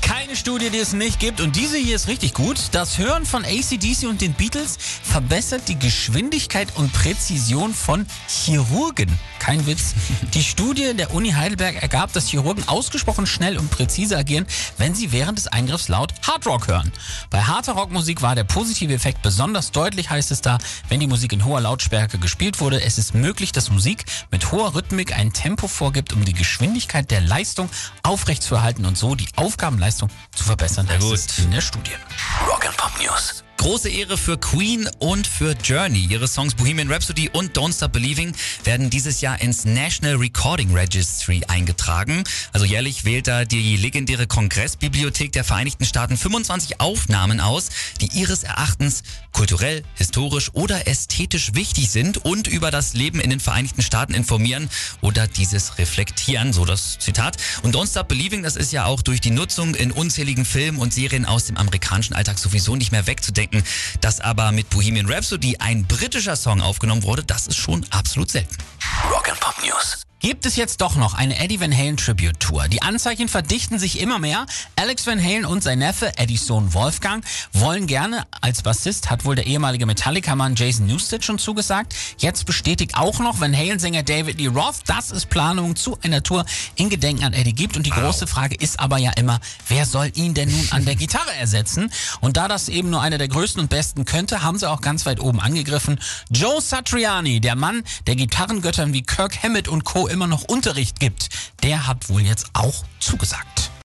Keine Studie, die es nicht gibt. Und diese hier ist richtig gut. Das Hören von ACDC und den Beatles verbessert die Geschwindigkeit und Präzision von Chirurgen. Kein Witz. Die Studie der Uni Heidelberg ergab, dass Chirurgen ausgesprochen schnell und präzise agieren, wenn sie während des Eingriffs laut Hardrock hören. Bei harter Rockmusik war der positive Effekt besonders deutlich, heißt es da, wenn die Musik in hoher Lautstärke gespielt wurde. Es ist möglich, dass Musik mit hoher Rhythmik ein Tempo vorgibt, um die Geschwindigkeit der Leistung aufrechtzuerhalten und so die Aufgabenleistung zu verbessern. Heißt es in der Studie. Rock and Pop News. Große Ehre für Queen und für Journey. Ihre Songs Bohemian Rhapsody und Don't Stop Believing werden dieses Jahr ins National Recording Registry eingetragen. Also jährlich wählt da die legendäre Kongressbibliothek der Vereinigten Staaten 25 Aufnahmen aus, die ihres Erachtens kulturell, historisch oder ästhetisch wichtig sind und über das Leben in den Vereinigten Staaten informieren oder dieses reflektieren, so das Zitat. Und Don't Stop Believing, das ist ja auch durch die Nutzung in unzähligen Filmen und Serien aus dem amerikanischen Alltag sowieso nicht mehr wegzudenken. Dass aber mit Bohemian Rhapsody ein britischer Song aufgenommen wurde, das ist schon absolut selten. Rock Pop News. Gibt es jetzt doch noch eine Eddie Van Halen Tribute Tour? Die Anzeichen verdichten sich immer mehr. Alex Van Halen und sein Neffe, Eddies Sohn Wolfgang, wollen gerne als Bassist, hat wohl der ehemalige Metallica-Mann Jason Newsted schon zugesagt. Jetzt bestätigt auch noch Van Halen-Sänger David Lee Roth, dass es Planungen zu einer Tour in Gedenken an Eddie gibt. Und die große Frage ist aber ja immer, wer soll ihn denn nun an der Gitarre ersetzen? Und da das eben nur einer der größten und besten könnte, haben sie auch ganz weit oben angegriffen. Joe Satriani, der Mann, der Gitarrengöttern wie Kirk Hammett und Co. immer noch Unterricht gibt, der hat wohl jetzt auch zugesagt.